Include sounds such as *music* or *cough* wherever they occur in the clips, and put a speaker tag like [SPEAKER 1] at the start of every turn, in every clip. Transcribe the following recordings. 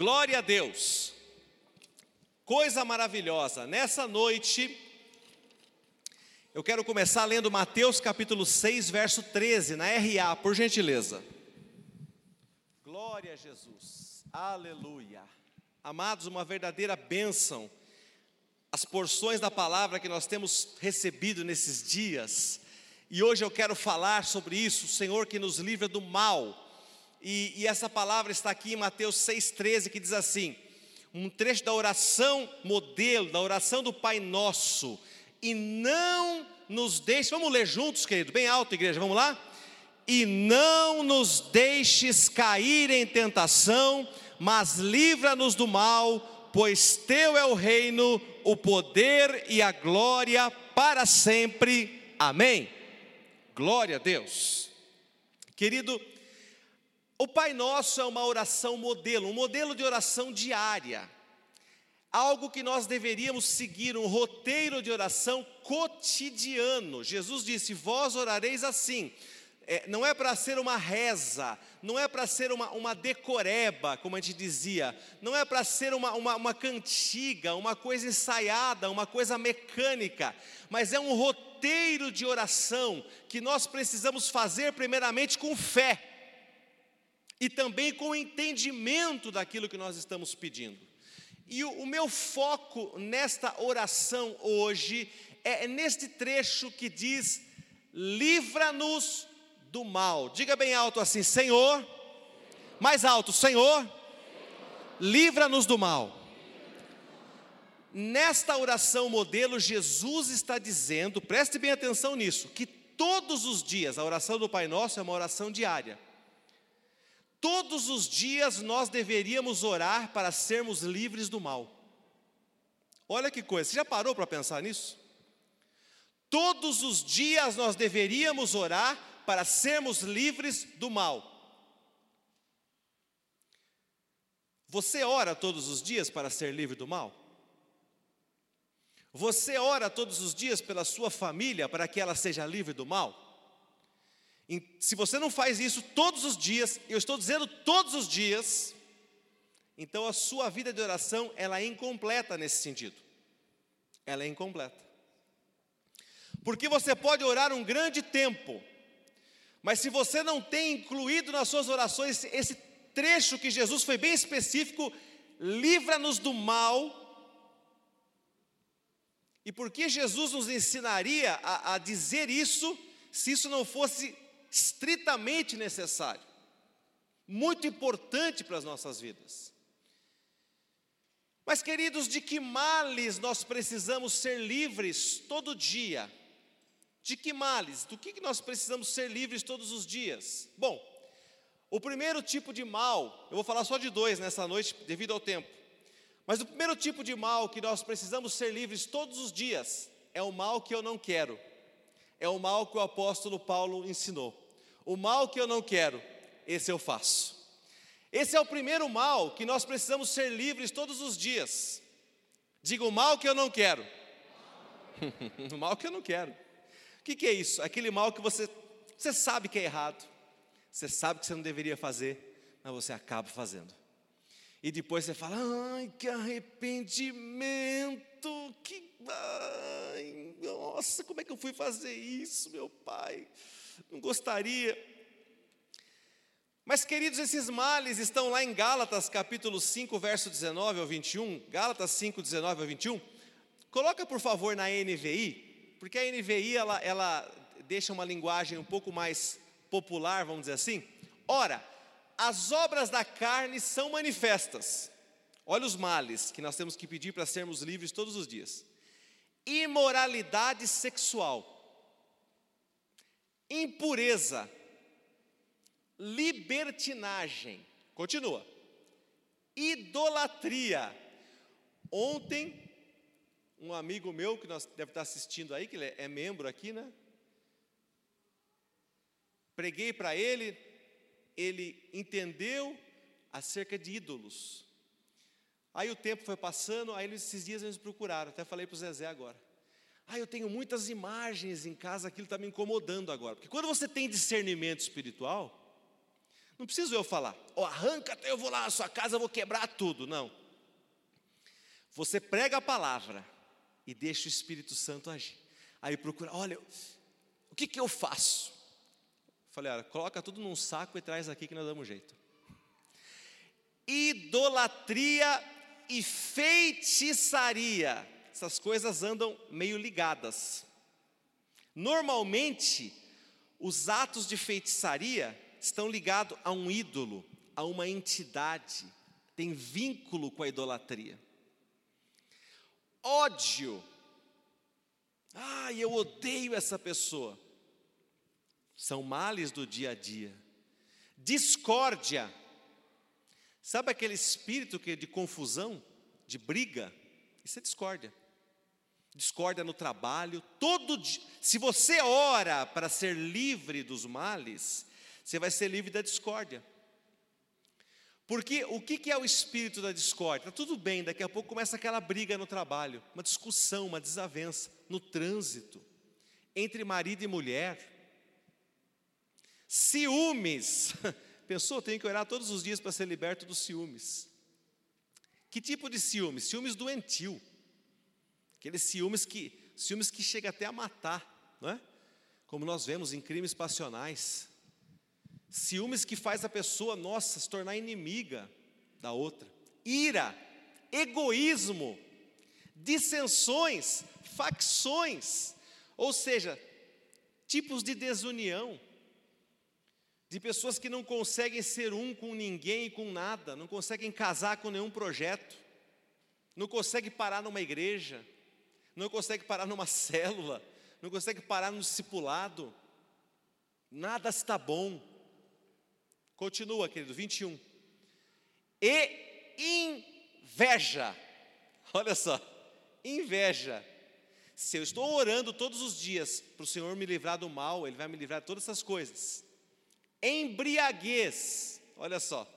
[SPEAKER 1] Glória a Deus. Coisa maravilhosa. Nessa noite, eu quero começar lendo Mateus capítulo 6, verso 13, na RA, por gentileza. Glória a Jesus. Aleluia. Amados, uma verdadeira bênção. As porções da palavra que nós temos recebido nesses dias. E hoje eu quero falar sobre isso, o Senhor que nos livra do mal e, e essa palavra está aqui em Mateus 6,13, que diz assim: um trecho da oração modelo, da oração do Pai Nosso, e não nos deixe, vamos ler juntos, querido, bem alto, igreja, vamos lá? E não nos deixes cair em tentação, mas livra-nos do mal, pois teu é o reino, o poder e a glória para sempre. Amém. Glória a Deus. Querido, o Pai Nosso é uma oração modelo, um modelo de oração diária. Algo que nós deveríamos seguir, um roteiro de oração cotidiano. Jesus disse: Vós orareis assim. É, não é para ser uma reza, não é para ser uma, uma decoreba, como a gente dizia, não é para ser uma, uma, uma cantiga, uma coisa ensaiada, uma coisa mecânica, mas é um roteiro de oração que nós precisamos fazer, primeiramente, com fé e também com o entendimento daquilo que nós estamos pedindo. E o, o meu foco nesta oração hoje é, neste trecho que diz: livra-nos do mal. Diga bem alto assim: Senhor, mais alto, Senhor, livra-nos do mal. Nesta oração modelo, Jesus está dizendo, preste bem atenção nisso, que todos os dias, a oração do Pai Nosso é uma oração diária. Todos os dias nós deveríamos orar para sermos livres do mal. Olha que coisa, você já parou para pensar nisso? Todos os dias nós deveríamos orar para sermos livres do mal. Você ora todos os dias para ser livre do mal? Você ora todos os dias pela sua família para que ela seja livre do mal? Se você não faz isso todos os dias, eu estou dizendo todos os dias, então a sua vida de oração ela é incompleta nesse sentido. Ela é incompleta. Porque você pode orar um grande tempo, mas se você não tem incluído nas suas orações esse trecho que Jesus foi bem específico, livra-nos do mal. E por que Jesus nos ensinaria a, a dizer isso, se isso não fosse estritamente necessário, muito importante para as nossas vidas. Mas, queridos, de que males nós precisamos ser livres todo dia? De que males? Do que nós precisamos ser livres todos os dias? Bom, o primeiro tipo de mal, eu vou falar só de dois nessa noite, devido ao tempo. Mas o primeiro tipo de mal que nós precisamos ser livres todos os dias é o mal que eu não quero. É o mal que o apóstolo Paulo ensinou. O mal que eu não quero, esse eu faço. Esse é o primeiro mal que nós precisamos ser livres todos os dias. Diga o mal que eu não quero. *laughs* o mal que eu não quero. O que, que é isso? Aquele mal que você, você sabe que é errado, você sabe que você não deveria fazer, mas você acaba fazendo. E depois você fala, ai, que arrependimento, que. Ai, nossa, como é que eu fui fazer isso, meu pai? Não gostaria. Mas, queridos, esses males estão lá em Gálatas capítulo 5, verso 19 ao 21. Gálatas 5, 19 ao 21. Coloca, por favor, na NVI, porque a NVI ela, ela deixa uma linguagem um pouco mais popular, vamos dizer assim. Ora, as obras da carne são manifestas. Olha os males que nós temos que pedir para sermos livres todos os dias: imoralidade sexual impureza, libertinagem. Continua. Idolatria. Ontem, um amigo meu que nós deve estar assistindo aí, que ele é membro aqui, né? Preguei para ele, ele entendeu acerca de ídolos. Aí o tempo foi passando, aí esses dias eles procuraram, até falei para o Zezé agora. Ah, eu tenho muitas imagens em casa, aquilo está me incomodando agora. Porque quando você tem discernimento espiritual, Não preciso eu falar, oh, arranca, eu vou lá na sua casa, eu vou quebrar tudo. Não. Você prega a palavra e deixa o Espírito Santo agir. Aí procura, olha, o que, que eu faço? Falei, olha, coloca tudo num saco e traz aqui que nós damos jeito. Idolatria e feitiçaria. Essas coisas andam meio ligadas. Normalmente, os atos de feitiçaria estão ligados a um ídolo, a uma entidade, tem vínculo com a idolatria. Ódio. Ah, eu odeio essa pessoa. São males do dia a dia. Discórdia. Sabe aquele espírito que é de confusão, de briga? Isso é discórdia. Discórdia no trabalho, todo dia. Se você ora para ser livre dos males, você vai ser livre da discórdia. Porque o que é o espírito da discórdia? Está tudo bem, daqui a pouco começa aquela briga no trabalho, uma discussão, uma desavença, no trânsito, entre marido e mulher. Ciúmes. *laughs* Pensou, tenho que orar todos os dias para ser liberto dos ciúmes. Que tipo de ciúmes? Ciúmes doentio. Aqueles ciúmes que, ciúmes que chega até a matar, não é? Como nós vemos em crimes passionais. Ciúmes que faz a pessoa, nossa, se tornar inimiga da outra. Ira, egoísmo, dissensões, facções, ou seja, tipos de desunião, de pessoas que não conseguem ser um com ninguém e com nada, não conseguem casar com nenhum projeto, não conseguem parar numa igreja, não conseguem parar numa célula, não conseguem parar no discipulado, nada está bom, Continua, querido, 21. E inveja. Olha só, inveja. Se eu estou orando todos os dias para o Senhor me livrar do mal, Ele vai me livrar de todas essas coisas. Embriaguez, olha só.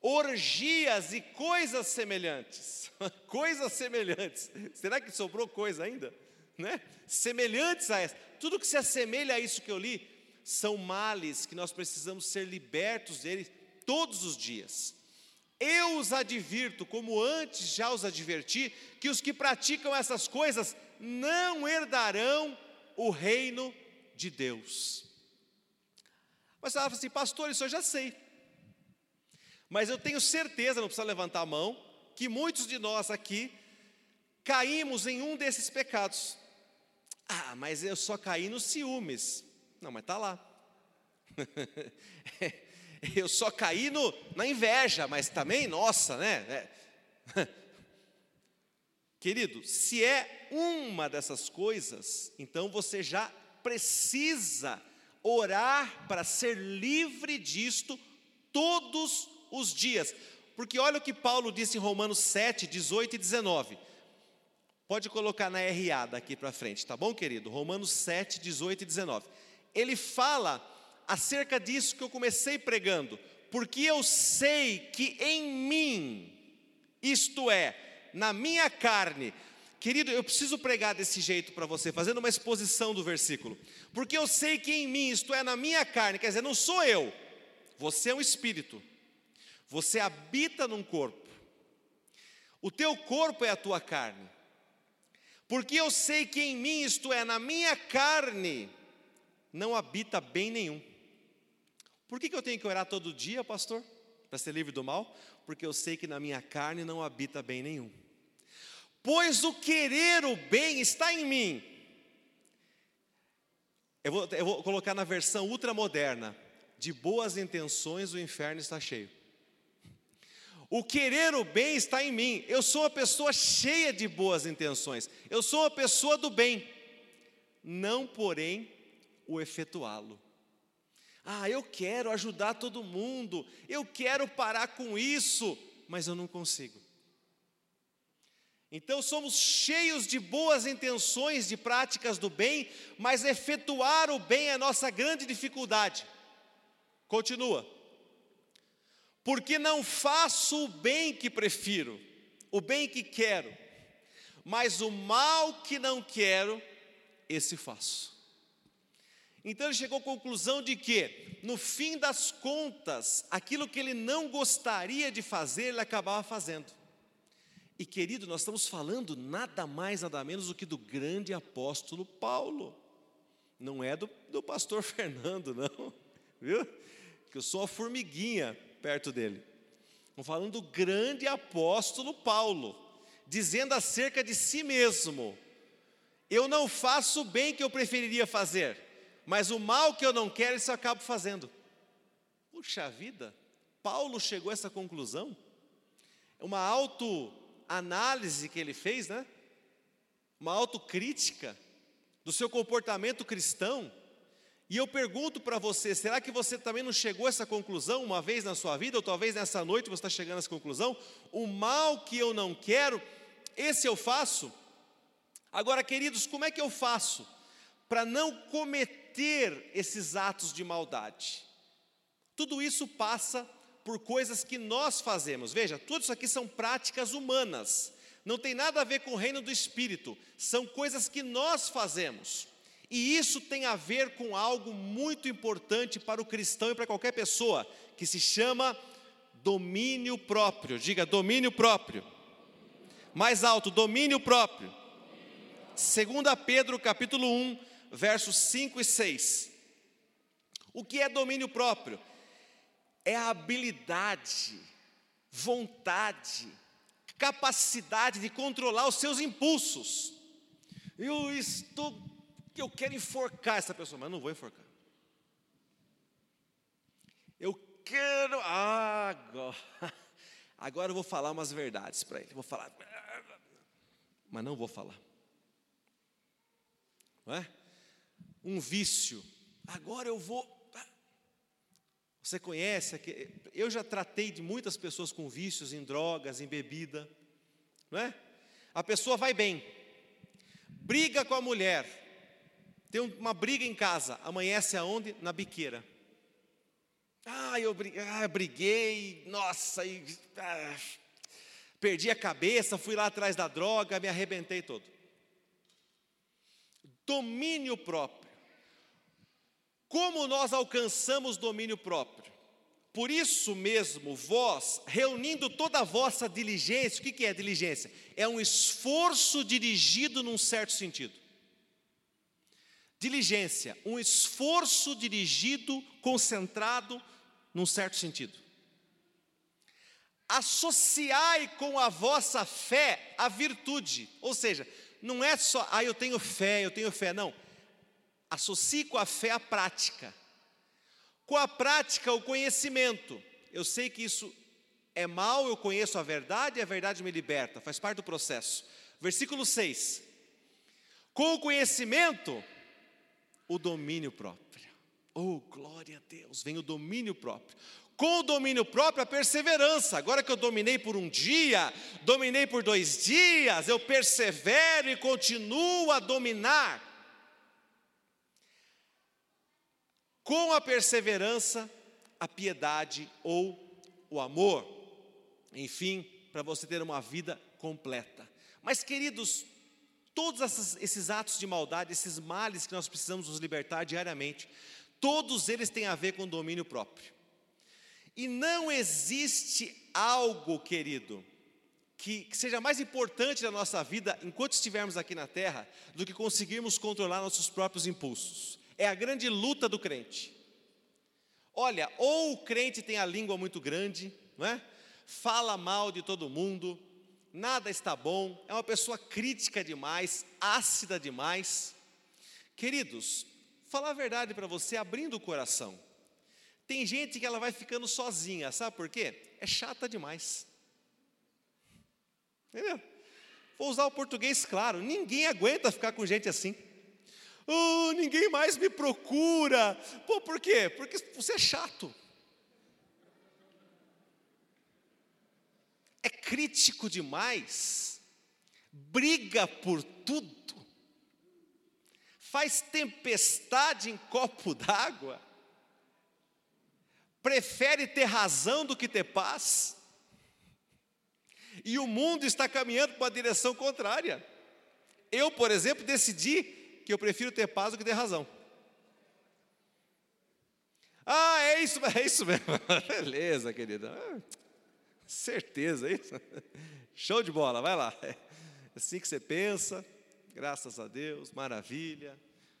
[SPEAKER 1] Orgias e coisas semelhantes. *laughs* coisas semelhantes. Será que sobrou coisa ainda? Né? Semelhantes a essa. Tudo que se assemelha a isso que eu li, são males que nós precisamos ser libertos deles todos os dias. Eu os advirto, como antes já os adverti, que os que praticam essas coisas não herdarão o reino de Deus. Mas você fala assim, pastor, isso eu já sei. Mas eu tenho certeza, não precisa levantar a mão, que muitos de nós aqui caímos em um desses pecados. Ah, mas eu só caí nos ciúmes. Não, mas está lá. *laughs* Eu só caí no, na inveja, mas também, nossa, né? É. *laughs* Querido, se é uma dessas coisas, então você já precisa orar para ser livre disto todos os dias. Porque olha o que Paulo disse em Romanos 7, 18 e 19. Pode colocar na RA daqui para frente, tá bom, querido? Romanos 7, 18 e 19 ele fala acerca disso que eu comecei pregando, porque eu sei que em mim, isto é, na minha carne, querido, eu preciso pregar desse jeito para você, fazendo uma exposição do versículo, porque eu sei que em mim, isto é, na minha carne, quer dizer, não sou eu, você é um espírito, você habita num corpo, o teu corpo é a tua carne, porque eu sei que em mim, isto é, na minha carne, não habita bem nenhum. Por que, que eu tenho que orar todo dia, pastor? Para ser livre do mal? Porque eu sei que na minha carne não habita bem nenhum. Pois o querer o bem está em mim. Eu vou, eu vou colocar na versão ultramoderna. De boas intenções o inferno está cheio. O querer o bem está em mim. Eu sou uma pessoa cheia de boas intenções. Eu sou uma pessoa do bem. Não, porém, o efetuá-lo. Ah, eu quero ajudar todo mundo, eu quero parar com isso, mas eu não consigo. Então somos cheios de boas intenções, de práticas do bem, mas efetuar o bem é a nossa grande dificuldade. Continua. Porque não faço o bem que prefiro, o bem que quero, mas o mal que não quero, esse faço. Então ele chegou à conclusão de que, no fim das contas, aquilo que ele não gostaria de fazer, ele acabava fazendo. E querido, nós estamos falando nada mais, nada menos do que do grande apóstolo Paulo. Não é do, do pastor *laughs* Fernando, não, viu? Que eu sou uma formiguinha perto dele. Estamos falando do grande apóstolo Paulo, dizendo acerca de si mesmo: Eu não faço o bem que eu preferiria fazer, mas o mal que eu não quero, isso eu acabo fazendo. Puxa vida, Paulo chegou a essa conclusão? É uma autoanálise que ele fez, né? Uma autocrítica do seu comportamento cristão. E eu pergunto para você: será que você também não chegou a essa conclusão uma vez na sua vida, ou talvez nessa noite você está chegando a essa conclusão? O mal que eu não quero, esse eu faço. Agora, queridos, como é que eu faço para não cometer esses atos de maldade? Tudo isso passa por coisas que nós fazemos. Veja, tudo isso aqui são práticas humanas. Não tem nada a ver com o reino do espírito. São coisas que nós fazemos. E isso tem a ver com algo muito importante para o cristão e para qualquer pessoa, que se chama domínio próprio. Diga domínio próprio. Mais alto, domínio próprio. 2 Pedro capítulo 1, versos 5 e 6. O que é domínio próprio? É a habilidade, vontade, capacidade de controlar os seus impulsos. Eu estou que eu quero enforcar essa pessoa, mas não vou enforcar. Eu quero. Ah, agora, *laughs* agora eu vou falar umas verdades para ele. Vou falar. Mas não vou falar. Não é? Um vício. Agora eu vou. Você conhece? Eu já tratei de muitas pessoas com vícios em drogas, em bebida. Não é? A pessoa vai bem, briga com a mulher, tem uma briga em casa, amanhece aonde? Na biqueira. Ah, eu briguei, ah, briguei nossa, e, ah, perdi a cabeça, fui lá atrás da droga, me arrebentei todo. Domínio próprio. Como nós alcançamos domínio próprio? Por isso mesmo, vós, reunindo toda a vossa diligência, o que é diligência? É um esforço dirigido num certo sentido. Diligência, um esforço dirigido, concentrado, num certo sentido. Associai com a vossa fé a virtude, ou seja, não é só, ah, eu tenho fé, eu tenho fé, não. Associe com a fé a prática. Com a prática, o conhecimento. Eu sei que isso é mal, eu conheço a verdade e a verdade me liberta, faz parte do processo. Versículo 6. Com o conhecimento, o domínio próprio. Oh, glória a Deus, vem o domínio próprio. Com o domínio próprio, a perseverança. Agora que eu dominei por um dia, dominei por dois dias, eu persevero e continuo a dominar. Com a perseverança, a piedade ou o amor. Enfim, para você ter uma vida completa. Mas, queridos, Todos esses, atos de maldade, esses males que nós precisamos nos libertar diariamente, todos eles têm a ver com domínio próprio. E não existe algo, querido, que, que, seja mais importante na nossa vida enquanto estivermos aqui na terra do que conseguirmos controlar nossos próprios impulsos. É a grande luta do crente. Olha, ou o crente tem a língua muito grande, não é? Fala mal de todo mundo, nada está bom, é uma pessoa crítica demais, ácida demais. Queridos, falar a verdade para você, abrindo o coração. Tem gente que ela vai ficando sozinha, sabe por quê? É chata demais. Entendeu? Vou usar o português claro, ninguém aguenta ficar com gente assim. Oh, ninguém mais me procura. Pô, por quê? Porque você é chato. É crítico demais, briga por tudo, faz tempestade em copo d'água, prefere ter razão do que ter paz, e o mundo está caminhando para a direção contrária. Eu, por exemplo, decidi que eu prefiro ter paz do que ter razão. Ah, é isso, *laughs* é isso mesmo. Beleza, querida. Certeza, isso. *laughs* Show de bola, vai lá. É assim que você pensa. Graças a Deus, maravilha.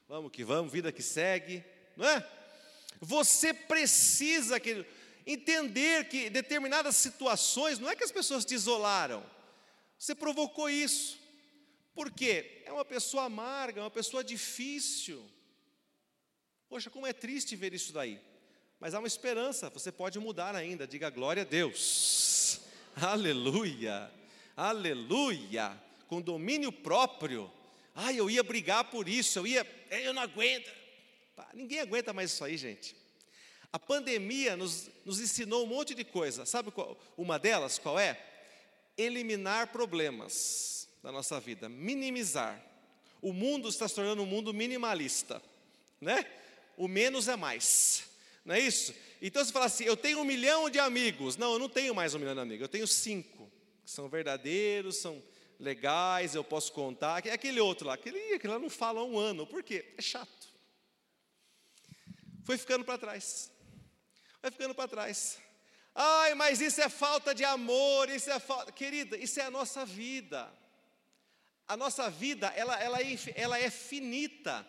[SPEAKER 1] Vamos que vamos, vida que segue, não é? Você precisa, entender que determinadas situações, não é que as pessoas te isolaram, você provocou isso. Por quê? É uma pessoa amarga, é uma pessoa difícil. Poxa, como é triste ver isso daí. Mas há uma esperança, você pode mudar ainda. Diga glória a Deus. Aleluia. Aleluia. Com domínio próprio. Ai, eu ia brigar por isso, eu ia, eu não aguento. Ninguém aguenta mais isso aí, gente. A pandemia nos, nos ensinou um monte de coisa. Sabe qual, uma delas qual é? Eliminar problemas da nossa vida, minimizar. O mundo está se tornando um mundo minimalista, né? O menos é mais, não é isso? Então você fala assim: eu tenho um milhão de amigos. Não, eu não tenho mais um milhão de amigos, eu tenho cinco, que são verdadeiros, são legais, eu posso contar. Aquele outro lá, aquele, aquele lá não fala há um ano, por quê? É chato. Foi ficando para trás vai ficando para trás. Ai, mas isso é falta de amor, isso é falta. Querida, isso é a nossa vida. A nossa vida, ela, ela, é, ela é finita.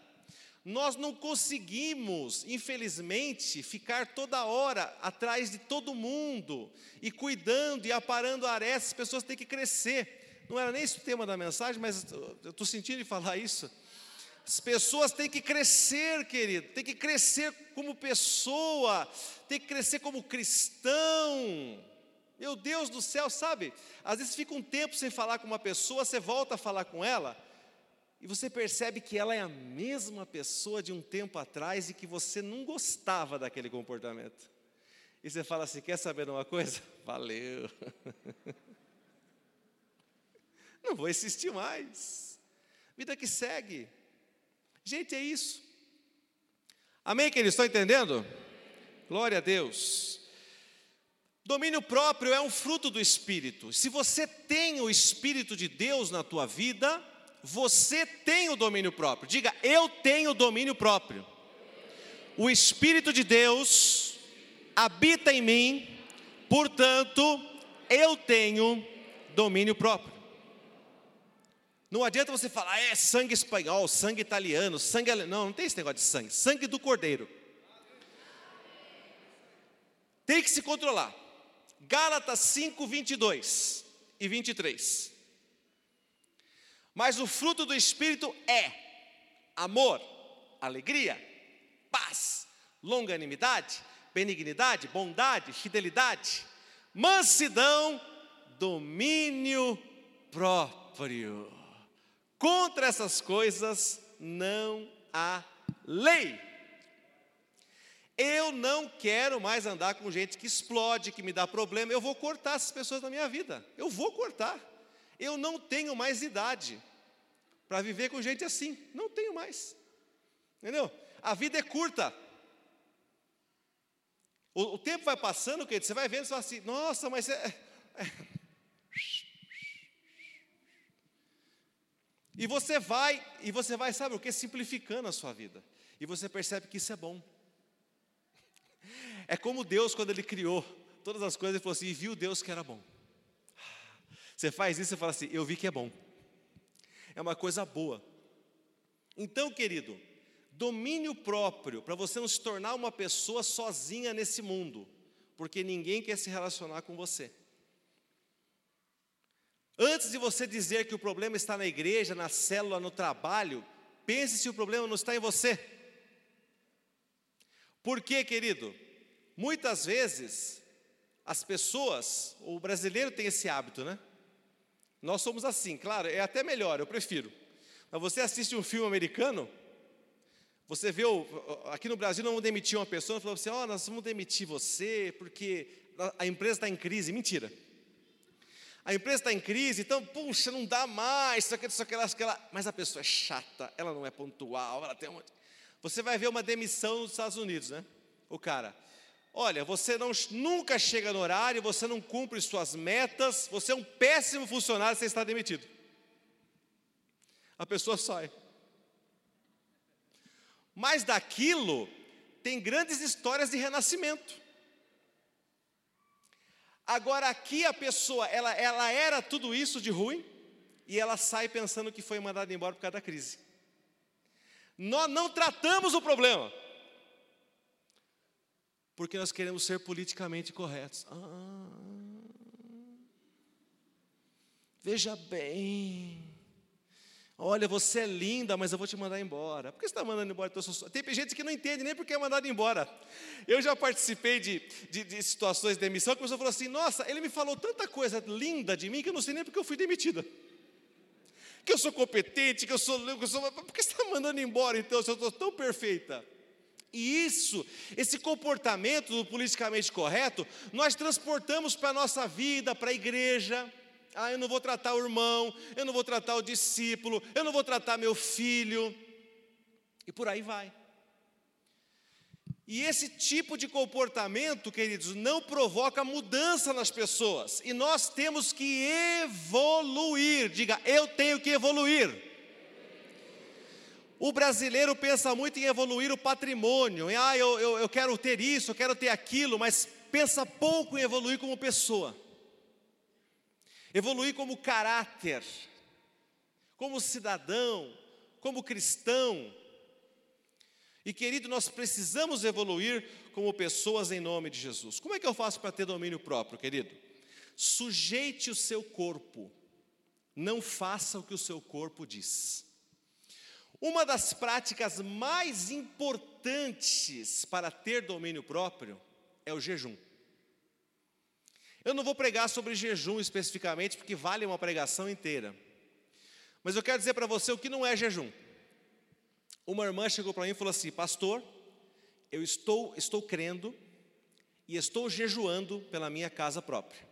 [SPEAKER 1] Nós não conseguimos, infelizmente, ficar toda hora atrás de todo mundo e cuidando e aparando arestas, as pessoas têm que crescer. Não era nem esse o tema da mensagem, mas eu estou sentindo de falar isso. As pessoas têm que crescer, querido, tem que crescer como pessoa, tem que crescer como cristão. Meu Deus do céu, sabe? Às vezes fica um tempo sem falar com uma pessoa, você volta a falar com ela, e você percebe que ela é a mesma pessoa de um tempo atrás e que você não gostava daquele comportamento. E você fala assim: quer saber de uma coisa? *laughs* Valeu. *laughs* Não vou insistir mais. Vida que segue. Gente, é isso. Amém, queridos? Estão entendendo? Glória a Deus. Domínio próprio é um fruto do Espírito. Se você tem o Espírito de Deus na tua vida, você tem o domínio próprio. Diga, eu tenho domínio próprio. O Espírito de Deus habita em mim, portanto, eu tenho domínio próprio. Não adianta você falar, é sangue espanhol, sangue italiano, sangue. Não, não tem esse negócio de sangue. Sangue do cordeiro. Tem que se controlar. Gálatas 5, 22 e 23. Mas o fruto do Espírito é amor, alegria, paz, longanimidade, benignidade, bondade, fidelidade, mansidão, domínio próprio. Contra essas coisas não há lei. Eu não quero mais andar com gente que explode, que me dá problema. Eu vou cortar essas pessoas da minha vida. Eu vou cortar. Eu não tenho mais idade para viver com gente assim. Não tenho mais. Entendeu? A vida é curta. O, o tempo vai passando, querido, você vai vendo, você fala assim, nossa, mas é, é E você vai, e você vai, sabe o que? Simplificando a sua vida. E você percebe que isso é bom. É como Deus, quando Ele criou todas as coisas, Ele falou assim: e viu Deus que era bom. Você faz isso e fala assim: eu vi que é bom. É uma coisa boa. Então, querido, domínio próprio, para você não se tornar uma pessoa sozinha nesse mundo, porque ninguém quer se relacionar com você. Antes de você dizer que o problema está na igreja, na célula, no trabalho, pense se o problema não está em você. Por quê, querido? Muitas vezes as pessoas, o brasileiro tem esse hábito, né? Nós somos assim, claro, é até melhor, eu prefiro. Mas você assiste um filme americano, você vê, o, aqui no Brasil não vão demitir uma pessoa, falou assim, ó, oh, nós vamos demitir você porque a empresa está em crise. Mentira a empresa está em crise, então, puxa, não dá mais, isso aqui, isso aqui, isso aqui, mas a pessoa é chata, ela não é pontual, ela tem uma... Você vai ver uma demissão nos Estados Unidos, né? O cara, olha, você não, nunca chega no horário, você não cumpre suas metas, você é um péssimo funcionário, você está demitido. A pessoa sai. Mas daquilo, tem grandes histórias de renascimento. Agora aqui a pessoa, ela, ela era tudo isso de ruim e ela sai pensando que foi mandada embora por causa da crise. Nós não tratamos o problema. Porque nós queremos ser politicamente corretos. Ah, veja bem. Olha, você é linda, mas eu vou te mandar embora. Por que você está mandando embora? Tem gente que não entende nem porque é mandado embora. Eu já participei de, de, de situações de demissão que a pessoa falou assim: Nossa, ele me falou tanta coisa linda de mim que eu não sei nem porque eu fui demitida. Que eu sou competente, que eu sou. Que eu sou por que você está mandando embora então, se eu estou tão perfeita? E isso, esse comportamento do politicamente correto, nós transportamos para a nossa vida, para a igreja ah, eu não vou tratar o irmão, eu não vou tratar o discípulo, eu não vou tratar meu filho. E por aí vai. E esse tipo de comportamento, queridos, não provoca mudança nas pessoas. E nós temos que evoluir. Diga, eu tenho que evoluir. O brasileiro pensa muito em evoluir o patrimônio. ah, eu, eu, eu quero ter isso, eu quero ter aquilo, mas pensa pouco em evoluir como pessoa evoluir como caráter, como cidadão, como cristão. E querido, nós precisamos evoluir como pessoas em nome de Jesus. Como é que eu faço para ter domínio próprio, querido? Sujeite o seu corpo, não faça o que o seu corpo diz. Uma das práticas mais importantes para ter domínio próprio é o jejum. Eu não vou pregar sobre jejum especificamente, porque vale uma pregação inteira. Mas eu quero dizer para você o que não é jejum. Uma irmã chegou para mim e falou assim: Pastor, eu estou, estou crendo e estou jejuando pela minha casa própria.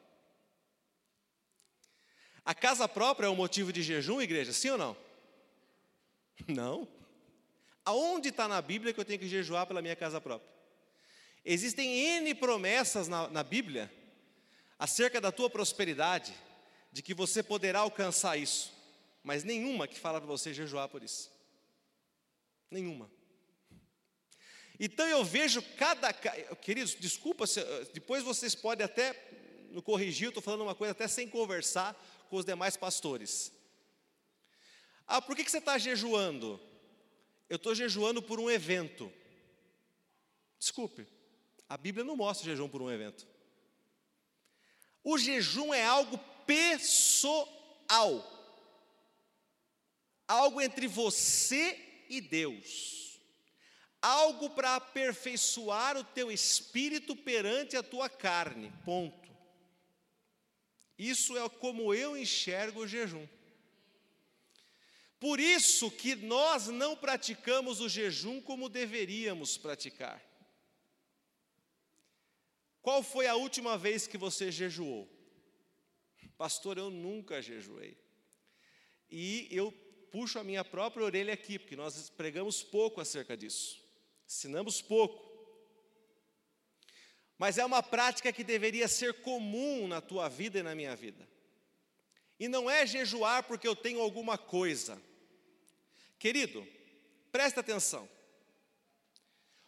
[SPEAKER 1] A casa própria é o motivo de jejum, igreja? Sim ou não? Não. Aonde está na Bíblia que eu tenho que jejuar pela minha casa própria? Existem N promessas na, na Bíblia acerca da tua prosperidade, de que você poderá alcançar isso, mas nenhuma que fala para você jejuar por isso. Nenhuma. Então eu vejo cada. Queridos, desculpa, depois vocês podem até me corrigir, eu estou falando uma coisa até sem conversar com os demais pastores. Ah, por que, você está jejuando? Eu estou jejuando por um evento. Desculpe, a Bíblia não mostra jejum por um evento. O jejum é algo pessoal, algo entre você e Deus, algo para aperfeiçoar o teu espírito perante a tua carne. Ponto. Isso é como eu enxergo o jejum. Por isso que nós não praticamos o jejum como deveríamos praticar. Qual foi a última vez que você jejuou? Pastor, eu nunca jejuei. E eu puxo a minha própria orelha aqui, porque nós pregamos pouco acerca disso. Ensinamos pouco. Mas é uma prática que deveria ser comum na tua vida e na minha vida. E não é jejuar porque eu tenho alguma coisa. Querido, presta atenção.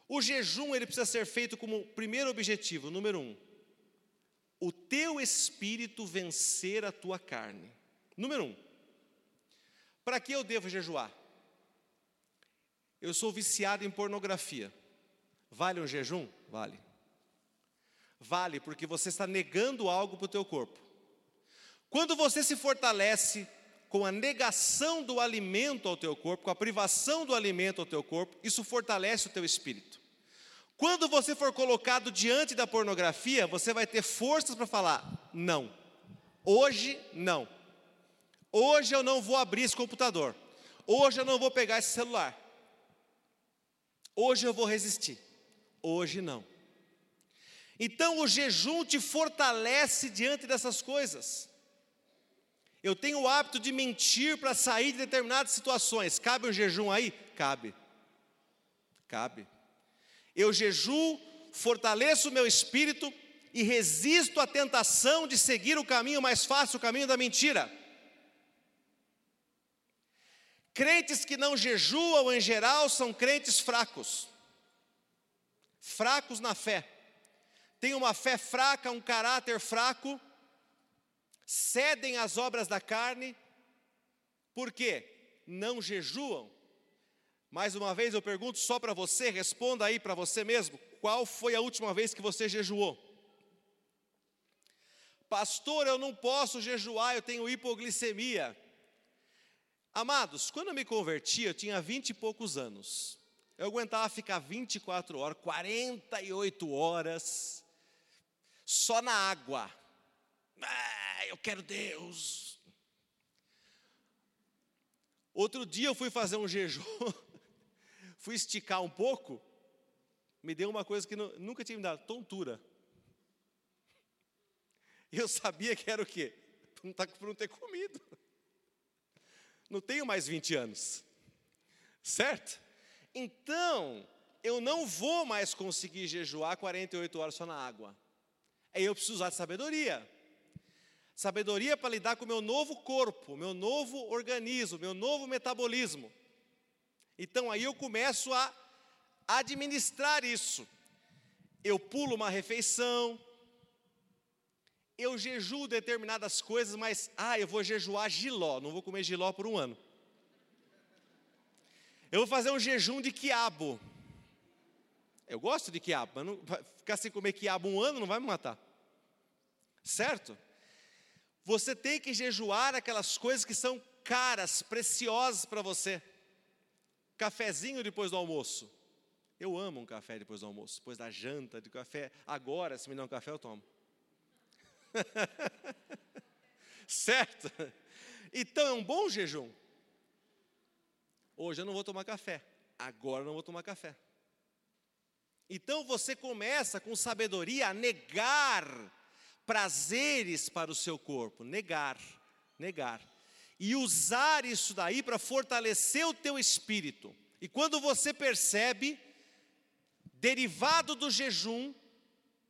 [SPEAKER 1] O jejum ele precisa ser feito como primeiro objetivo, número um, o teu espírito vencer a tua carne. Número um, para que eu devo jejuar? Eu sou viciado em pornografia. Vale um jejum? Vale. Vale, porque você está negando algo para o teu corpo. Quando você se fortalece com a negação do alimento ao teu corpo, com a privação do alimento ao teu corpo, isso fortalece o teu espírito. Quando você for colocado diante da pornografia, você vai ter forças para falar: não, hoje não. Hoje eu não vou abrir esse computador. Hoje eu não vou pegar esse celular. Hoje eu vou resistir. Hoje não. Então o jejum te fortalece diante dessas coisas. Eu tenho o hábito de mentir para sair de determinadas situações. Cabe um jejum aí? Cabe. Cabe. Eu jejuo, fortaleço o meu espírito e resisto à tentação de seguir o caminho mais fácil, o caminho da mentira. Crentes que não jejuam em geral são crentes fracos. fracos na fé. Têm uma fé fraca, um caráter fraco, cedem às obras da carne, por quê? Não jejuam. Mais uma vez eu pergunto só para você, responda aí para você mesmo: qual foi a última vez que você jejuou? Pastor, eu não posso jejuar, eu tenho hipoglicemia. Amados, quando eu me converti, eu tinha vinte e poucos anos. Eu aguentava ficar 24 horas, 48 horas, só na água. Ah, eu quero Deus. Outro dia eu fui fazer um jejum, *laughs* fui esticar um pouco, me deu uma coisa que nunca tinha me dado, tontura. Eu sabia que era o quê? Tá, por não ter comido. Não tenho mais 20 anos. Certo? Então, eu não vou mais conseguir jejuar 48 horas só na água. Aí eu preciso usar de sabedoria. Sabedoria para lidar com o meu novo corpo, meu novo organismo, meu novo metabolismo. Então aí eu começo a administrar isso. Eu pulo uma refeição, eu jejuo determinadas coisas, mas ah, eu vou jejuar giló, não vou comer giló por um ano. Eu vou fazer um jejum de quiabo. Eu gosto de quiabo, mas não, ficar sem comer quiabo um ano não vai me matar. Certo? Você tem que jejuar aquelas coisas que são caras, preciosas para você. Cafezinho depois do almoço. Eu amo um café depois do almoço, depois da janta, de café. Agora, se me der um café, eu tomo. *laughs* certo? Então é um bom jejum. Hoje eu não vou tomar café. Agora eu não vou tomar café. Então você começa com sabedoria a negar prazeres para o seu corpo, negar, negar. E usar isso daí para fortalecer o teu espírito. E quando você percebe, derivado do jejum,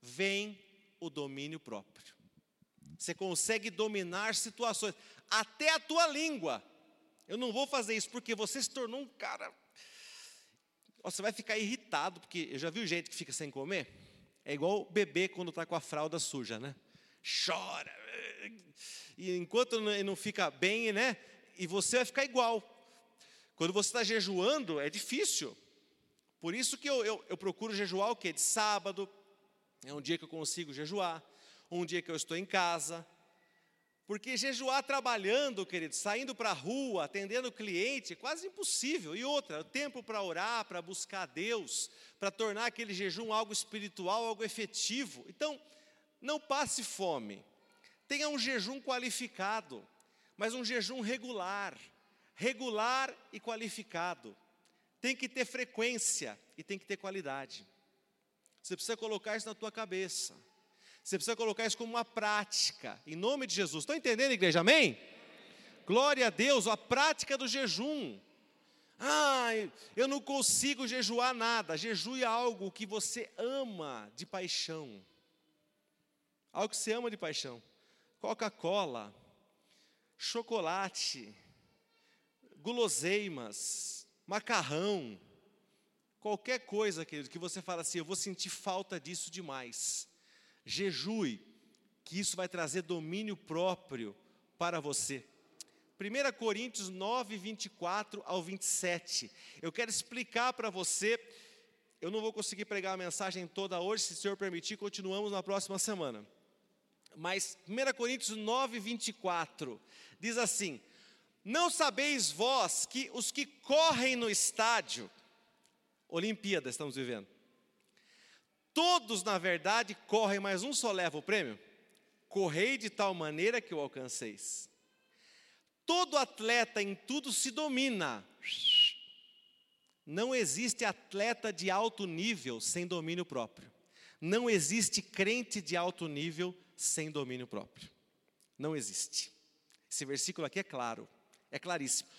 [SPEAKER 1] vem o domínio próprio. Você consegue dominar situações, até a tua língua. Eu não vou fazer isso porque você se tornou um cara. Você vai ficar irritado, porque eu já vi gente que fica sem comer. É igual o bebê quando está com a fralda suja, né? Chora. E enquanto não fica bem, né? E você vai ficar igual. Quando você está jejuando, é difícil. Por isso que eu, eu, eu procuro jejuar o quê? De sábado. É um dia que eu consigo jejuar. Um dia que eu estou em casa. Porque jejuar trabalhando, querido, saindo para a rua, atendendo cliente, é quase impossível. E outra, o tempo para orar, para buscar Deus, para tornar aquele jejum algo espiritual, algo efetivo. Então, não passe fome. Tenha um jejum qualificado, mas um jejum regular. Regular e qualificado. Tem que ter frequência e tem que ter qualidade. Você precisa colocar isso na tua cabeça. Você precisa colocar isso como uma prática, em nome de Jesus. Estão entendendo, igreja? Amém? Glória a Deus, a prática do jejum. Ah, eu não consigo jejuar nada. Jejue algo que você ama de paixão. Algo que você ama de paixão. Coca-Cola, chocolate, guloseimas, macarrão, qualquer coisa, querido, que você fala assim, eu vou sentir falta disso demais jejue, que isso vai trazer domínio próprio para você. 1 Coríntios 9, 24 ao 27. Eu quero explicar para você, eu não vou conseguir pregar a mensagem toda hoje, se o Senhor permitir, continuamos na próxima semana. Mas 1 Coríntios 9, 24 diz assim: Não sabeis vós que os que correm no estádio, Olimpíada estamos vivendo, Todos, na verdade, correm, mas um só leva o prêmio. Correi de tal maneira que o alcanceis. Todo atleta em tudo se domina. Não existe atleta de alto nível sem domínio próprio. Não existe crente de alto nível sem domínio próprio. Não existe. Esse versículo aqui é claro, é claríssimo.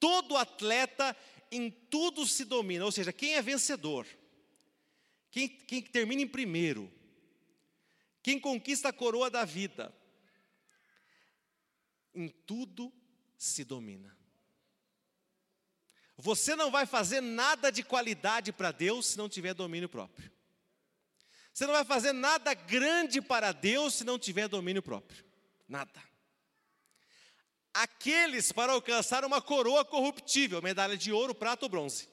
[SPEAKER 1] Todo atleta em tudo se domina, ou seja, quem é vencedor, quem, quem termina em primeiro, quem conquista a coroa da vida, em tudo se domina. Você não vai fazer nada de qualidade para Deus se não tiver domínio próprio. Você não vai fazer nada grande para Deus se não tiver domínio próprio. Nada. Aqueles para alcançar uma coroa corruptível, medalha de ouro, prata ou bronze.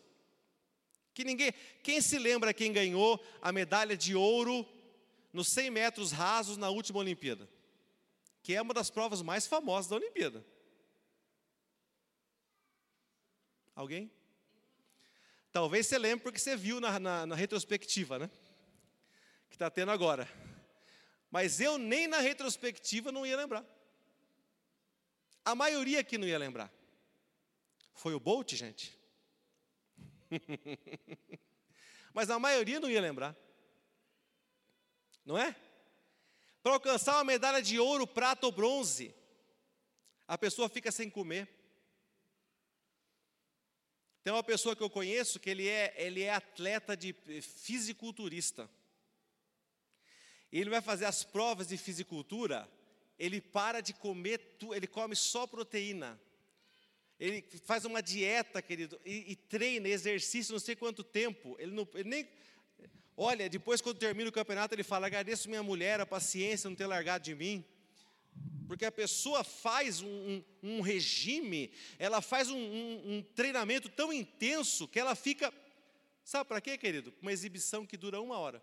[SPEAKER 1] Que ninguém, quem se lembra quem ganhou a medalha de ouro nos 100 metros rasos na última Olimpíada? Que é uma das provas mais famosas da Olimpíada. Alguém? Talvez você lembre porque você viu na, na, na retrospectiva, né? Que está tendo agora. Mas eu nem na retrospectiva não ia lembrar. A maioria aqui não ia lembrar. Foi o Bolt, gente? *laughs* Mas a maioria não ia lembrar. Não é? Para alcançar uma medalha de ouro, prata ou bronze, a pessoa fica sem comer. Tem uma pessoa que eu conheço que ele é, ele é atleta de fisiculturista. Ele vai fazer as provas de fisicultura, ele para de comer, ele come só proteína. Ele faz uma dieta, querido, e, e treina, exercício, não sei quanto tempo. Ele, não, ele nem. Olha, depois, quando termina o campeonato, ele fala: agradeço minha mulher, a paciência, não ter largado de mim. Porque a pessoa faz um, um, um regime, ela faz um, um, treinamento tão intenso que ela fica. Sabe para quê, querido? Uma exibição que dura uma hora.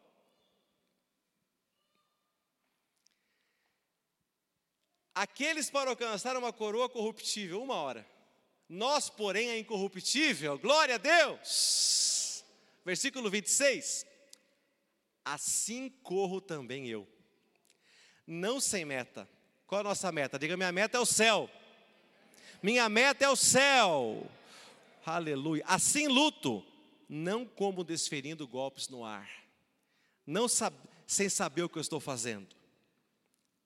[SPEAKER 1] Aqueles para alcançar uma coroa corruptível, uma hora. Nós, porém, é incorruptível. Glória a Deus. Versículo 26. Assim corro também eu. Não sem meta qual a nossa meta? Diga, minha meta é o céu. Minha meta é o céu. Aleluia. Assim luto, não como desferindo golpes no ar, não sab sem saber o que eu estou fazendo.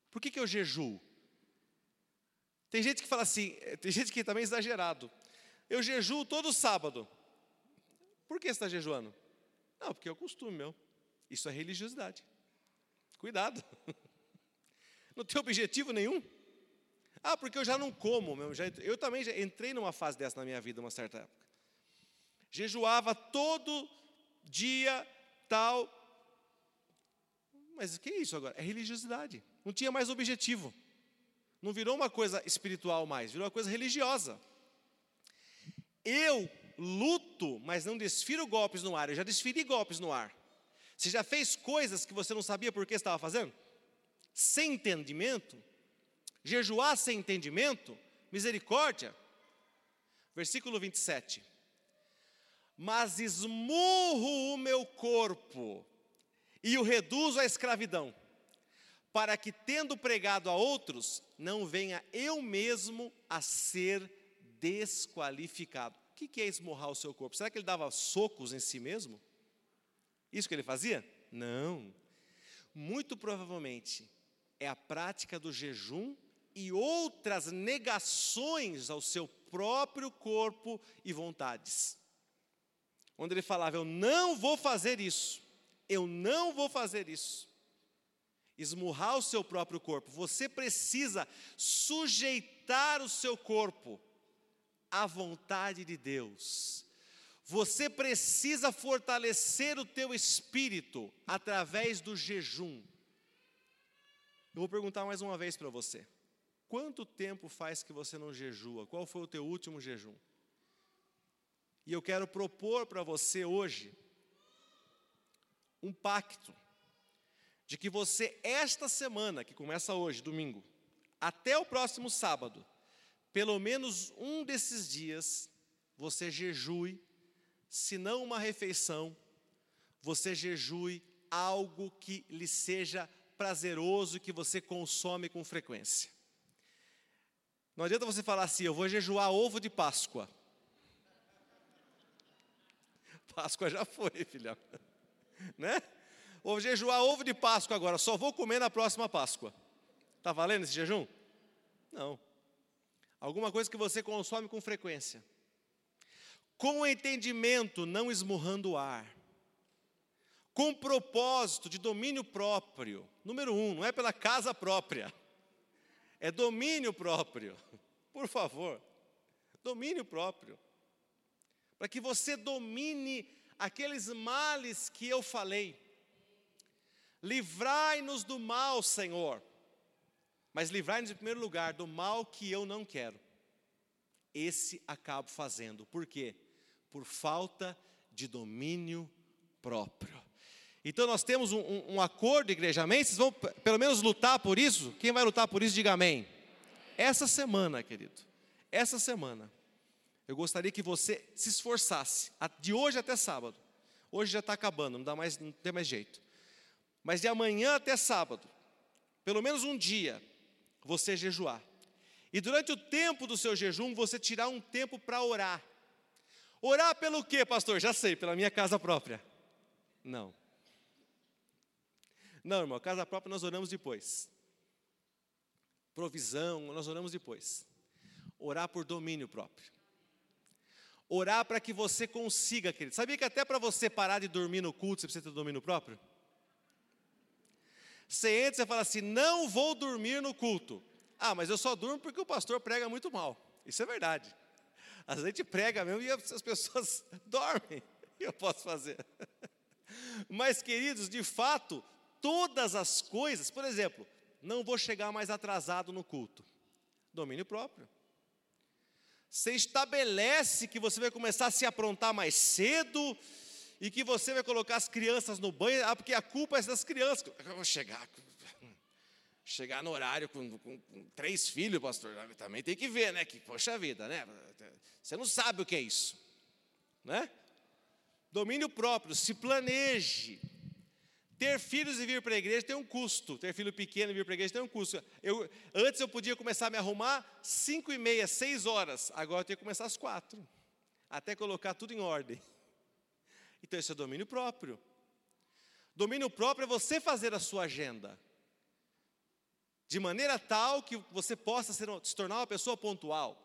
[SPEAKER 1] Por que, que eu jejuo? Tem gente que fala assim, eh, tem gente que também é exagerado. Eu jejuo todo sábado. Por que você está jejuando? Não, porque é o costume meu. Isso é religiosidade. Cuidado. *laughs* Não tem objetivo nenhum. Ah, porque eu já não como. Meu, já, eu também já entrei numa fase dessa na minha vida, uma certa época. Jejuava todo dia, tal. Mas o que é isso agora? É religiosidade. Não tinha mais objetivo. Não virou uma coisa espiritual mais, virou uma coisa religiosa. Eu luto, mas não desfiro golpes no ar. Eu já desferi golpes no ar. Você já fez coisas que você não sabia por que estava fazendo? sem entendimento, jejuar sem entendimento, misericórdia. Versículo 27. Mas esmurro o meu corpo e o reduzo à escravidão, para que, tendo pregado a outros, não venha eu mesmo a ser desqualificado. O que é esmurrar o seu corpo? Será que ele dava socos em si mesmo? Isso que ele fazia? Não. Muito provavelmente é a prática do jejum e outras negações ao seu próprio corpo e vontades. Onde ele falava: Eu não vou fazer isso, eu não vou fazer isso. Esmurrar o seu próprio corpo. Você precisa sujeitar o seu corpo à vontade de Deus. Você precisa fortalecer o teu espírito através do jejum. Eu vou perguntar mais uma vez para você. Quanto tempo faz que você não jejua? Qual foi o teu último jejum? E eu quero propor para você hoje um pacto de que você esta semana, que começa hoje, domingo, até o próximo sábado, pelo menos um desses dias, você jejue, se não uma refeição, você jejue algo que lhe seja prazeroso que você consome com frequência. Não adianta você falar assim, eu vou jejuar ovo de Páscoa. *laughs* Páscoa já foi, filhão. *laughs* Né? Vou jejuar ovo de Páscoa agora, só vou comer na próxima Páscoa. Está valendo esse jejum? Não. Alguma coisa que você consome com frequência. Com entendimento, não esmurrando o ar com propósito de domínio próprio. Número um, não é pela casa própria, é domínio próprio. Por favor, domínio próprio. Para que você domine aqueles males que eu falei. Livrai-nos do mal, Senhor. Mas livrai-nos em primeiro lugar do mal que eu não quero. Esse acabo fazendo. Por quê? Por falta de domínio próprio. Então nós temos um, um, um acordo, igreja, amém? Vocês vão pelo menos lutar por isso? Quem vai lutar por isso, diga amém. Essa semana, querido, essa semana, eu gostaria que você se esforçasse, de hoje até sábado. Hoje já está acabando, não dá mais, não tem mais jeito. Mas de amanhã até sábado, pelo menos um dia, você jejuar. E durante o tempo do seu jejum, você tirar um tempo para orar. Orar pelo quê, pastor? Já sei, pela minha casa própria. Não. Não, irmão, casa própria nós oramos depois. Provisão, nós oramos depois. Orar por domínio próprio. Orar para que você consiga, querido. Sabia que até para você parar de dormir no culto, você precisa ter domínio próprio? Você entra e fala assim: não vou dormir no culto. Ah, mas eu só durmo porque o pastor prega muito mal. Isso é verdade. Às vezes a gente prega mesmo e as pessoas *laughs* dormem. Que eu posso fazer? *laughs* Mas, queridos, de fato, todas as coisas, por exemplo, não vou chegar mais atrasado no culto. Domínio próprio. Você estabelece que você vai começar a se aprontar mais cedo e que você vai colocar as crianças no banho, ah, porque a culpa é das crianças. Eu vou chegar, chegar no horário com, com, com, três filhos, pastor, também tem que ver, né? Que, poxa vida, né? Você não sabe o que é isso, né? Domínio próprio, se planeje, ter filhos e vir para a igreja tem um custo. Ter filho pequeno e vir para a igreja tem um custo. Eu, antes eu podia começar a me arrumar cinco e meia, seis horas. Agora eu tenho que começar às quatro. Até colocar tudo em ordem. Então esse é domínio próprio. Domínio próprio é você fazer a sua agenda. De maneira tal que você possa ser, se tornar uma pessoa pontual.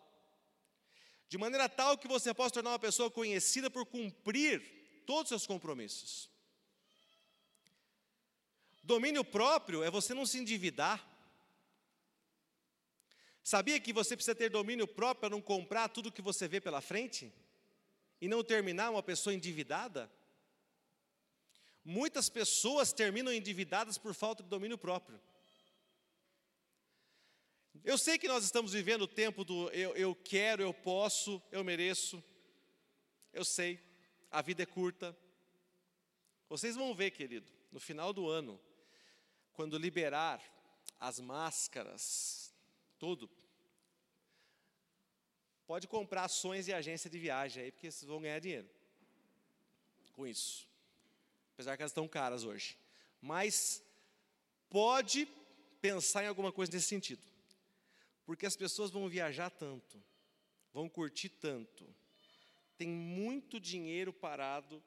[SPEAKER 1] De maneira tal que você possa tornar uma pessoa conhecida por cumprir todos os seus compromissos. Domínio próprio é você não se endividar. Sabia que você precisa ter domínio próprio para não comprar tudo que você vê pela frente? E não terminar uma pessoa endividada? Muitas pessoas terminam endividadas por falta de domínio próprio. Eu sei que nós estamos vivendo o tempo do eu, eu quero, eu posso, eu mereço. Eu sei, a vida é curta. Vocês vão ver, querido, no final do ano, quando liberar as máscaras, tudo, pode comprar ações de agência de viagem aí, porque vocês vão ganhar dinheiro com isso. Apesar que elas estão caras hoje. Mas pode pensar em alguma coisa nesse sentido. Porque as pessoas vão viajar tanto, vão curtir tanto. Tem muito dinheiro parado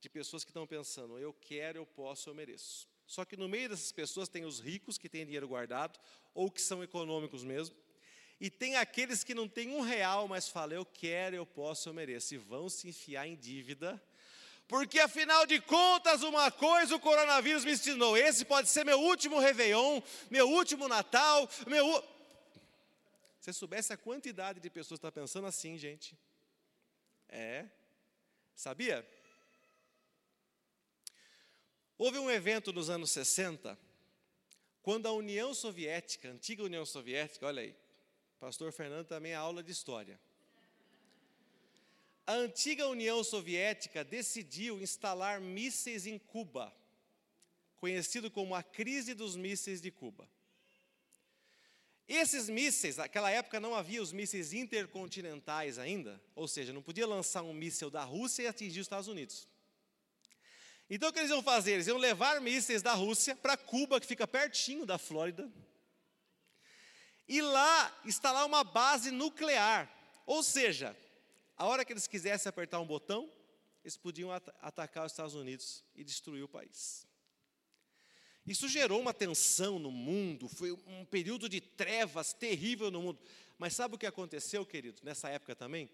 [SPEAKER 1] de pessoas que estão pensando: eu quero, eu posso, eu mereço. Só que no meio dessas pessoas tem os ricos que têm dinheiro guardado, ou que são econômicos mesmo, e tem aqueles que não têm um real, mas falam, eu quero, eu posso, eu mereço, e vão se enfiar em dívida, porque afinal de contas, uma coisa o coronavírus me ensinou: esse pode ser meu último Réveillon, meu último Natal, meu. Se soubesse a quantidade de pessoas que estão pensando assim, gente. É. Sabia? Houve um evento nos anos 60, quando a União Soviética, a antiga União Soviética, olha aí, pastor Fernando também é aula de história. A antiga União Soviética decidiu instalar mísseis em Cuba, conhecido como a crise dos mísseis de Cuba. Esses mísseis, naquela época não havia os mísseis intercontinentais ainda, ou seja, não podia lançar um míssil da Rússia e atingir os Estados Unidos. Então o que eles iam fazer? Eles iam levar mísseis da Rússia para Cuba, que fica pertinho da Flórida, e lá instalar uma base nuclear. Ou seja, a hora que eles quisessem apertar um botão, eles podiam at atacar os Estados Unidos e destruir o país. Isso gerou uma tensão no mundo, foi um período de trevas terrível no mundo. Mas sabe o que aconteceu, querido, nessa época também?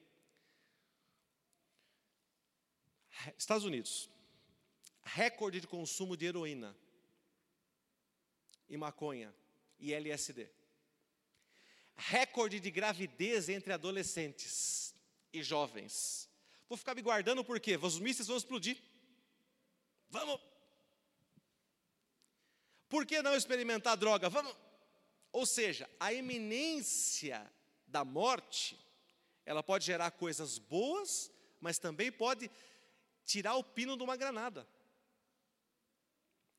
[SPEAKER 1] Estados Unidos recorde de consumo de heroína e maconha e LSD. Recorde de gravidez entre adolescentes e jovens. Vou ficar me guardando porque os mísseis vão explodir. Vamos. Por que não experimentar droga? Vamos. Ou seja, a iminência da morte, ela pode gerar coisas boas, mas também pode tirar o pino de uma granada.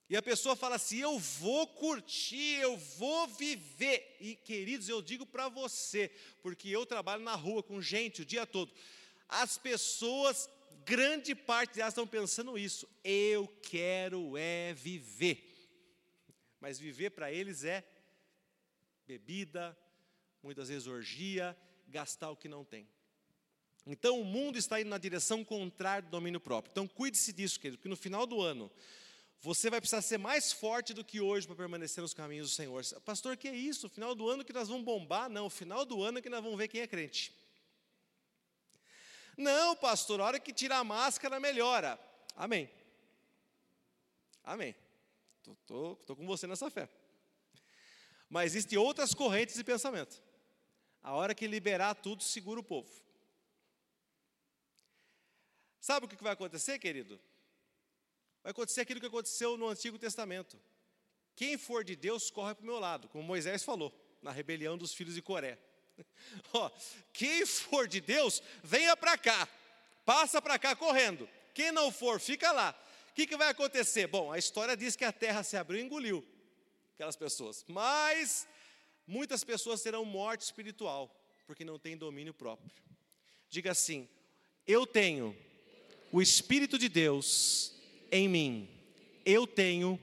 [SPEAKER 1] E a pessoa fala assim: eu vou curtir, eu vou viver. E queridos, eu digo para você, porque eu trabalho na rua com gente o dia todo. As pessoas, grande parte delas estão pensando isso. Eu quero é viver. Mas viver para eles é bebida, muitas vezes orgia, gastar o que não tem. Então o mundo está indo na direção contrária do domínio próprio. Então cuide-se disso, querido, porque no final do ano você vai precisar ser mais forte do que hoje para permanecer nos caminhos do Senhor. Pastor, que é isso? O final do ano que nós vamos bombar? Não, o final do ano que nós vamos ver quem é crente. Não, pastor, a hora que tirar a máscara melhora. Amém. Amém. Estou com você nessa fé. Mas existem outras correntes de pensamento. A hora que liberar tudo, segura o povo. Sabe o que vai acontecer, querido? Vai acontecer aquilo que aconteceu no Antigo Testamento. Quem for de Deus, corre para o meu lado, como Moisés falou, na rebelião dos filhos de Coré. *laughs* Quem for de Deus, venha para cá, passa para cá correndo. Quem não for, fica lá. O que, que vai acontecer? Bom, a história diz que a terra se abriu e engoliu aquelas pessoas. Mas muitas pessoas terão morte espiritual, porque não têm domínio próprio. Diga assim: Eu tenho o Espírito de Deus em mim, eu tenho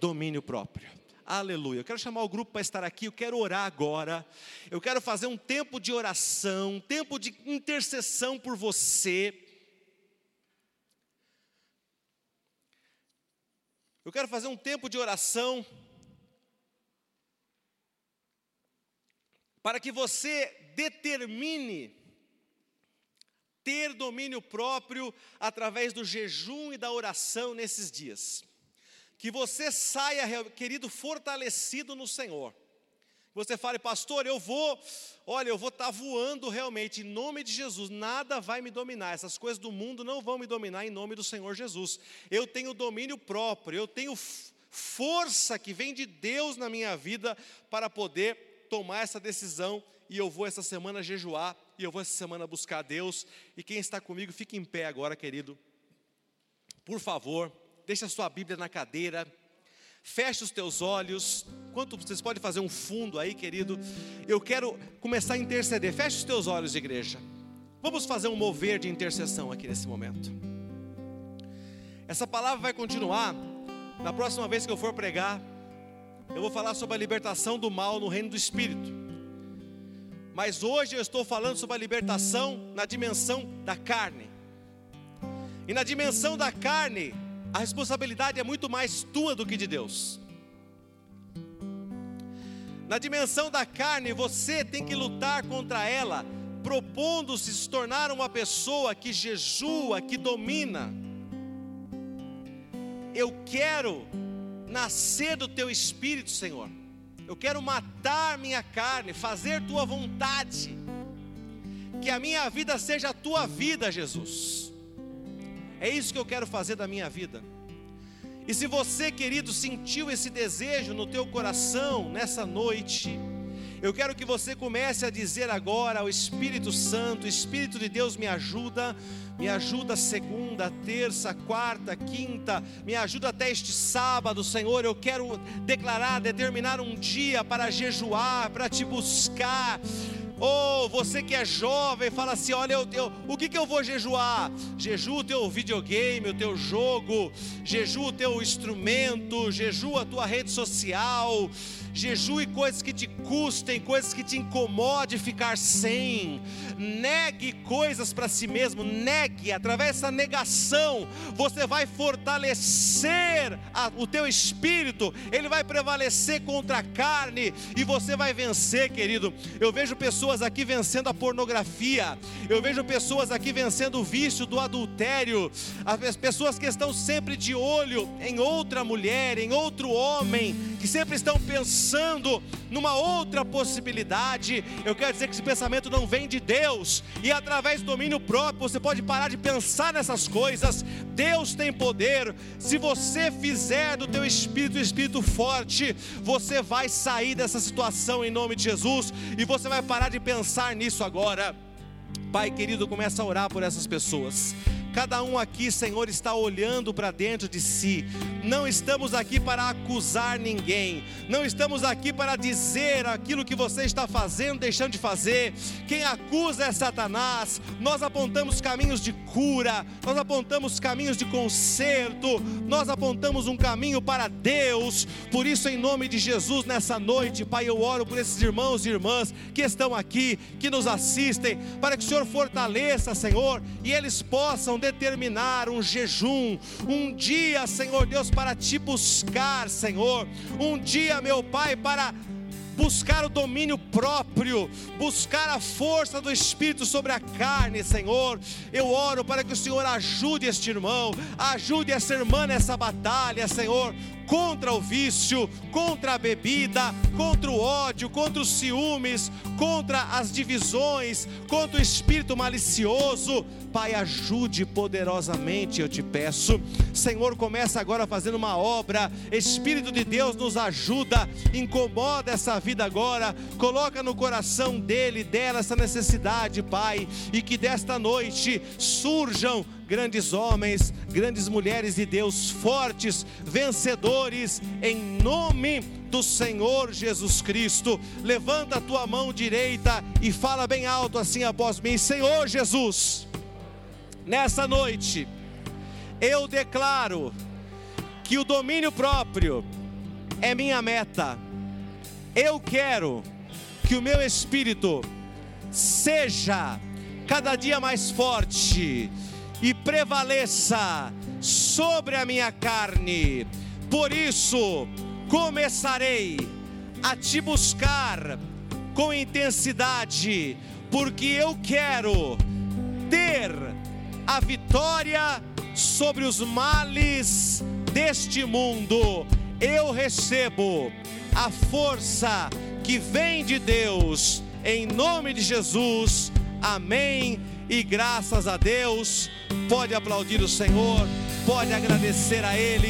[SPEAKER 1] domínio próprio. Aleluia. Eu quero chamar o grupo para estar aqui. Eu quero orar agora. Eu quero fazer um tempo de oração, um tempo de intercessão por você. Eu quero fazer um tempo de oração para que você determine ter domínio próprio através do jejum e da oração nesses dias. Que você saia, querido, fortalecido no Senhor. Você fale, pastor, eu vou, olha, eu vou estar tá voando realmente, em nome de Jesus, nada vai me dominar, essas coisas do mundo não vão me dominar em nome do Senhor Jesus. Eu tenho domínio próprio, eu tenho força que vem de Deus na minha vida para poder tomar essa decisão e eu vou essa semana jejuar e eu vou essa semana buscar a Deus. E quem está comigo, fique em pé agora, querido. Por favor, deixa a sua Bíblia na cadeira. Feche os teus olhos. Quanto vocês podem fazer um fundo aí, querido? Eu quero começar a interceder. Feche os teus olhos, igreja. Vamos fazer um mover de intercessão aqui nesse momento. Essa palavra vai continuar. Na próxima vez que eu for pregar, eu vou falar sobre a libertação do mal no reino do Espírito. Mas hoje eu estou falando sobre a libertação na dimensão da carne. E na dimensão da carne, a responsabilidade é muito mais tua do que de Deus. Na dimensão da carne, você tem que lutar contra ela, propondo-se se tornar uma pessoa que jejua, que domina. Eu quero nascer do teu espírito, Senhor. Eu quero matar minha carne, fazer tua vontade. Que a minha vida seja a tua vida, Jesus. É isso que eu quero fazer da minha vida. E se você, querido, sentiu esse desejo no teu coração nessa noite, eu quero que você comece a dizer agora ao Espírito Santo: Espírito de Deus, me ajuda, me ajuda segunda, terça, quarta, quinta, me ajuda até este sábado, Senhor. Eu quero declarar, determinar um dia para jejuar, para te buscar. Ou oh, você que é jovem, fala assim: olha, eu, eu, o que, que eu vou jejuar? Jejua o teu videogame, o teu jogo, jejua o teu instrumento, jejua a tua rede social, jejue coisas que te custem, coisas que te incomodem ficar sem. Negue coisas para si mesmo, negue, através dessa negação, você vai fortalecer a, o teu espírito, ele vai prevalecer contra a carne e você vai vencer, querido. Eu vejo pessoas aqui vencendo a pornografia, eu vejo pessoas aqui vencendo o vício do adultério, as pessoas que estão sempre de olho em outra mulher, em outro homem, que sempre estão pensando numa outra possibilidade, eu quero dizer que esse pensamento não vem de Deus, e através do domínio próprio você pode parar de pensar nessas coisas. Deus tem poder. Se você fizer do teu espírito um espírito forte, você vai sair dessa situação em nome de Jesus e você vai parar de pensar nisso agora. Pai querido, começa a orar por essas pessoas. Cada um aqui, Senhor, está olhando para dentro de si. Não estamos aqui para acusar ninguém. Não estamos aqui para dizer aquilo que você está fazendo, deixando de fazer. Quem acusa é Satanás. Nós apontamos caminhos de cura, nós apontamos caminhos de conserto, nós apontamos um caminho para Deus. Por isso, em nome de Jesus, nessa noite, Pai, eu oro por esses irmãos e irmãs que estão aqui, que nos assistem, para que o Senhor fortaleça, Senhor, e eles possam determinar um jejum, um dia, Senhor Deus, para te buscar, Senhor, um dia, meu Pai, para buscar o domínio próprio, buscar a força do Espírito sobre a carne, Senhor. Eu oro para que o Senhor ajude este irmão, ajude essa irmã nessa batalha, Senhor contra o vício, contra a bebida, contra o ódio, contra os ciúmes, contra as divisões, contra o espírito malicioso. Pai, ajude poderosamente, eu te peço. Senhor, começa agora fazendo uma obra. Espírito de Deus nos ajuda, incomoda essa vida agora, coloca no coração dele, dela essa necessidade, Pai, e que desta noite surjam grandes homens, grandes mulheres de Deus, fortes, vencedores, em nome do Senhor Jesus Cristo. Levanta a tua mão direita e fala bem alto assim após mim: Senhor Jesus, nessa noite, eu declaro que o domínio próprio é minha meta. Eu quero que o meu espírito seja cada dia mais forte e prevaleça sobre a minha carne. Por isso, começarei a te buscar com intensidade, porque eu quero ter a vitória sobre os males deste mundo. Eu recebo a força que vem de Deus, em nome de Jesus. Amém e graças a Deus. Pode aplaudir o Senhor, pode agradecer a Ele.